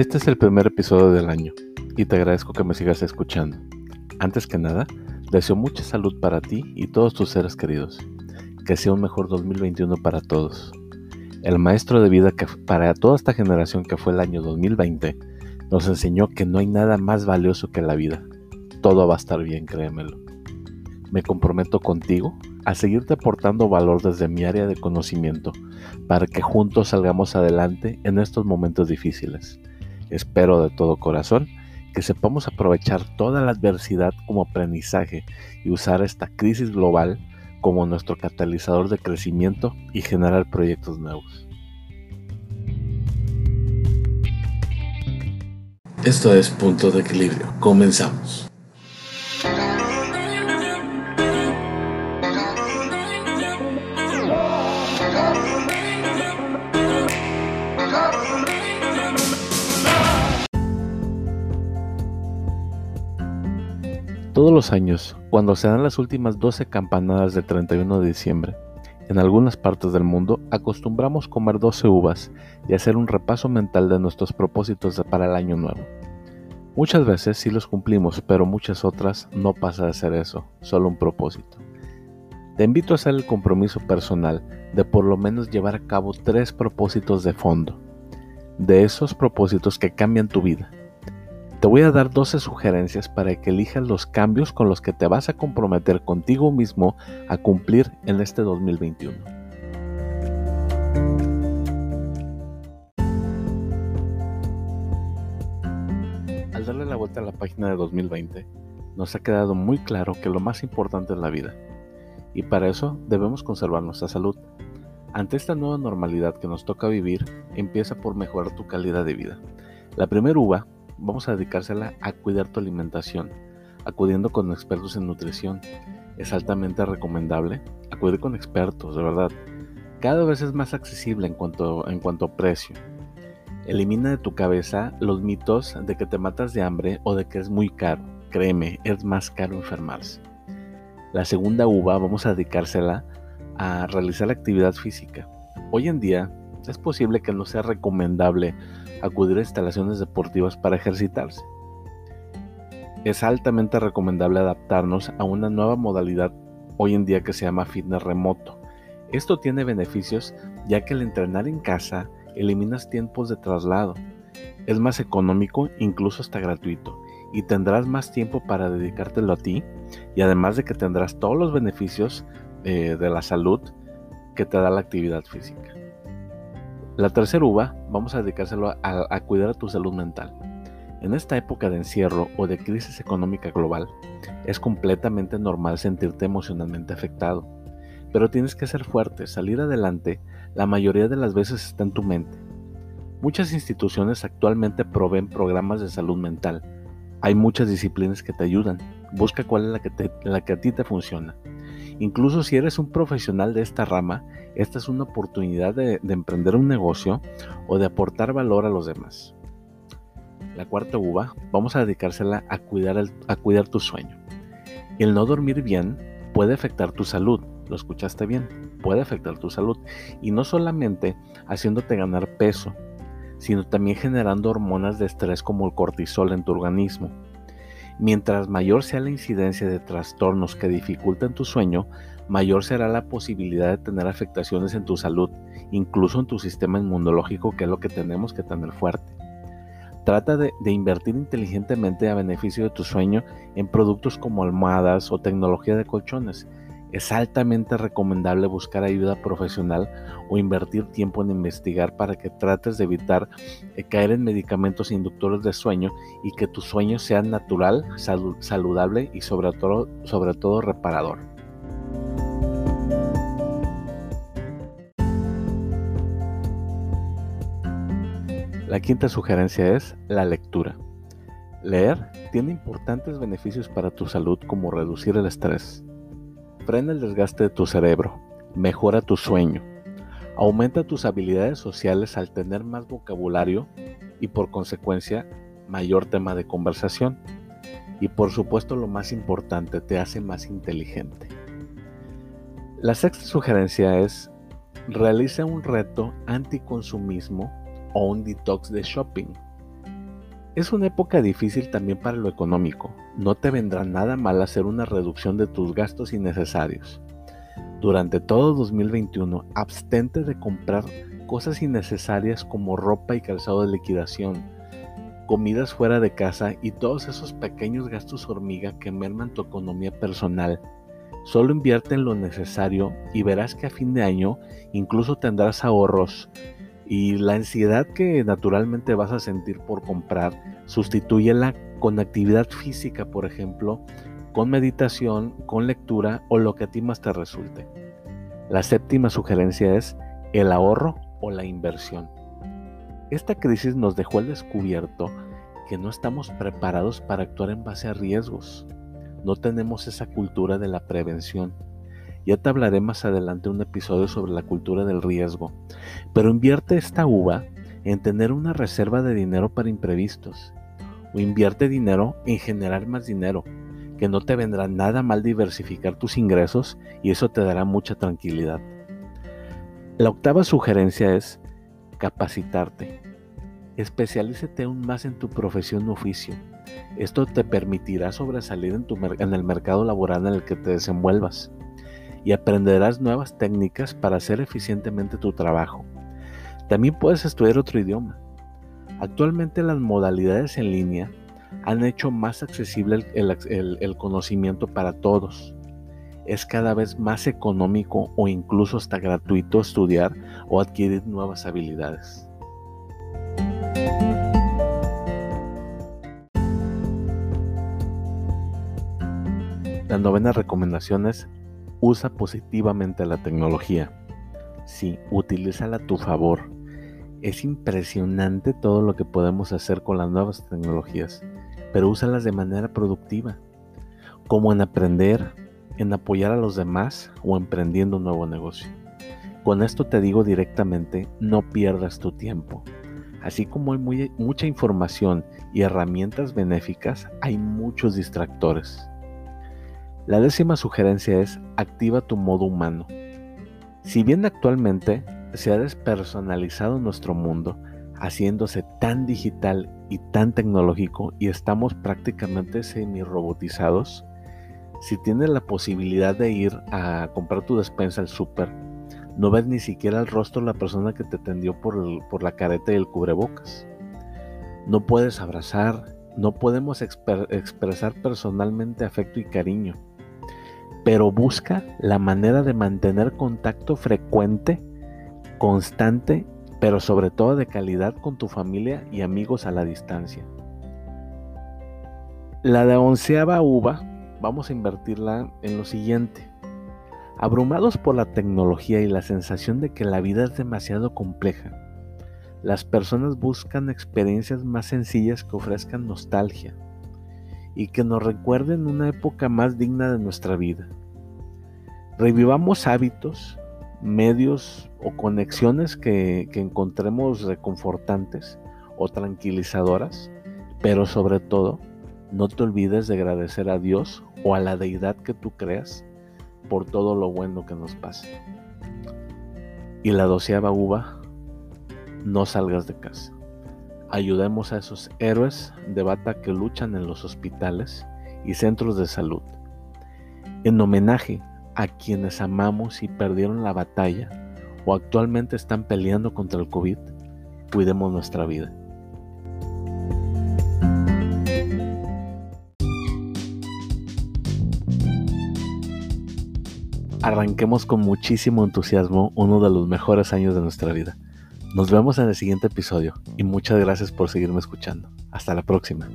Este es el primer episodio del año y te agradezco que me sigas escuchando. Antes que nada, deseo mucha salud para ti y todos tus seres queridos. Que sea un mejor 2021 para todos. El maestro de vida que para toda esta generación que fue el año 2020 nos enseñó que no hay nada más valioso que la vida. Todo va a estar bien, créemelo. Me comprometo contigo a seguirte aportando valor desde mi área de conocimiento para que juntos salgamos adelante en estos momentos difíciles. Espero de todo corazón que sepamos aprovechar toda la adversidad como aprendizaje y usar esta crisis global como nuestro catalizador de crecimiento y generar proyectos nuevos. Esto es Punto de Equilibrio. Comenzamos. Todos los años, cuando se dan las últimas 12 campanadas del 31 de diciembre, en algunas partes del mundo acostumbramos comer 12 uvas y hacer un repaso mental de nuestros propósitos para el año nuevo. Muchas veces sí los cumplimos, pero muchas otras no pasa de ser eso, solo un propósito. Te invito a hacer el compromiso personal de por lo menos llevar a cabo tres propósitos de fondo, de esos propósitos que cambian tu vida te voy a dar 12 sugerencias para que elijas los cambios con los que te vas a comprometer contigo mismo a cumplir en este 2021. Al darle la vuelta a la página de 2020, nos ha quedado muy claro que lo más importante es la vida, y para eso debemos conservar nuestra salud. Ante esta nueva normalidad que nos toca vivir, empieza por mejorar tu calidad de vida. La primera uva vamos a dedicársela a cuidar tu alimentación, acudiendo con expertos en nutrición. Es altamente recomendable acudir con expertos, de verdad. Cada vez es más accesible en cuanto, en cuanto a precio. Elimina de tu cabeza los mitos de que te matas de hambre o de que es muy caro. Créeme, es más caro enfermarse. La segunda uva vamos a dedicársela a realizar actividad física. Hoy en día es posible que no sea recomendable acudir a instalaciones deportivas para ejercitarse. Es altamente recomendable adaptarnos a una nueva modalidad hoy en día que se llama fitness remoto. Esto tiene beneficios ya que al entrenar en casa eliminas tiempos de traslado. Es más económico, incluso hasta gratuito, y tendrás más tiempo para dedicártelo a ti y además de que tendrás todos los beneficios eh, de la salud que te da la actividad física. La tercera uva vamos a dedicárselo a, cuidar a tu salud mental. En esta época de encierro o de crisis económica global, es completamente normal sentirte emocionalmente afectado. Pero tienes que ser fuerte, salir adelante, la mayoría de las veces está en tu mente. Muchas instituciones actualmente proveen programas de salud mental. Hay muchas disciplinas que te ayudan. Busca cuál es la que, la que a ti te funciona. Incluso si eres un profesional de esta rama, esta es una oportunidad de, emprender un negocio o de aportar valor a los demás. La cuarta uva, vamos a dedicársela a cuidar, a cuidar tu sueño. El no dormir bien puede afectar tu salud, lo escuchaste bien, puede afectar tu salud. Y no solamente haciéndote ganar peso, sino también generando hormonas de estrés como el cortisol en tu organismo Mientras mayor sea la incidencia de trastornos que dificulten tu sueño, mayor será la posibilidad de tener afectaciones en tu salud, incluso en tu sistema inmunológico, que es lo que tenemos que tener fuerte. Trata de, invertir inteligentemente a beneficio de tu sueño en productos como almohadas o tecnología de colchones es altamente recomendable buscar ayuda profesional o invertir tiempo en investigar para que trates de evitar eh, caer en medicamentos inductores de sueño y que tu sueño sea natural, saludable y sobre todo, sobre todo reparador. La quinta sugerencia es la lectura. Leer tiene importantes beneficios para tu salud como reducir el estrés, frena el desgaste de tu cerebro, mejora tu sueño, aumenta tus habilidades sociales al tener más vocabulario y por consecuencia mayor tema de conversación. Y por supuesto lo más importante, te hace más inteligente. La sexta sugerencia es realiza un reto anticonsumismo o un detox de shopping. Es una época difícil también para lo económico. No te vendrá nada mal hacer una reducción de tus gastos innecesarios. Durante todo 2021, abstente de comprar cosas innecesarias como ropa y calzado de liquidación, comidas fuera de casa y todos esos pequeños gastos hormiga que merman tu economía personal. Solo invierte en lo necesario y verás que a fin de año incluso tendrás ahorros y la ansiedad que naturalmente vas a sentir por comprar, sustitúyela con actividad física, por ejemplo, con meditación, con lectura o lo que a ti más te resulte. La séptima sugerencia es el ahorro o la inversión. Esta crisis nos dejó al descubierto que no estamos preparados para actuar en base a riesgos. No tenemos esa cultura de la prevención. Ya te hablaré más adelante un episodio sobre la cultura del riesgo, pero invierte esta uva en tener una reserva de dinero para imprevistos o invierte dinero en generar más dinero que no te vendrá nada mal diversificar tus ingresos y eso te dará mucha tranquilidad. La octava sugerencia es capacitarte. Especialízate aún más en tu profesión o oficio. Esto te permitirá sobresalir en, el mercado laboral en el que te desenvuelvas y aprenderás nuevas técnicas para hacer eficientemente tu trabajo. También puedes estudiar otro idioma. Actualmente las modalidades en línea han hecho más accesible el, conocimiento para todos. Es cada vez más económico o incluso hasta gratuito estudiar o adquirir nuevas habilidades. La novena recomendación es usa positivamente la tecnología. Sí, utilízala a tu favor. Es impresionante todo lo que podemos hacer con las nuevas tecnologías pero úsalas de manera productiva, como en aprender, en apoyar a los demás o emprendiendo un nuevo negocio. Con esto te digo directamente, no pierdas tu tiempo. Así como hay mucha información y herramientas benéficas, hay muchos distractores. La décima sugerencia es activa tu modo humano. Si bien actualmente se ha despersonalizado nuestro mundo, haciéndose tan digital y tan tecnológico y estamos prácticamente semi-robotizados, si tienes la posibilidad de ir a comprar tu despensa al súper, no ves ni siquiera el rostro de la persona que te atendió por, por la careta y el cubrebocas. No puedes abrazar, no podemos expresar personalmente afecto y cariño, pero busca la manera de mantener contacto frecuente, constante pero sobre todo de calidad con tu familia y amigos a la distancia. La de onceava uva vamos a invertirla en lo siguiente. Abrumados por la tecnología y la sensación de que la vida es demasiado compleja, las personas buscan experiencias más sencillas que ofrezcan nostalgia y que nos recuerden una época más digna de nuestra vida. Revivamos hábitos, medios o conexiones que, encontremos reconfortantes o tranquilizadoras, pero sobre todo no te olvides de agradecer a Dios o a la deidad que tú creas por todo lo bueno que nos pasa. Y la doceava uva, no salgas de casa. Ayudemos a esos héroes de bata que luchan en los hospitales y centros de salud. En homenaje a quienes amamos y perdieron la batalla o actualmente están peleando contra el COVID, cuidemos nuestra vida. Arranquemos con muchísimo entusiasmo uno de los mejores años de nuestra vida. Nos vemos en el siguiente episodio y muchas gracias por seguirme escuchando. Hasta la próxima.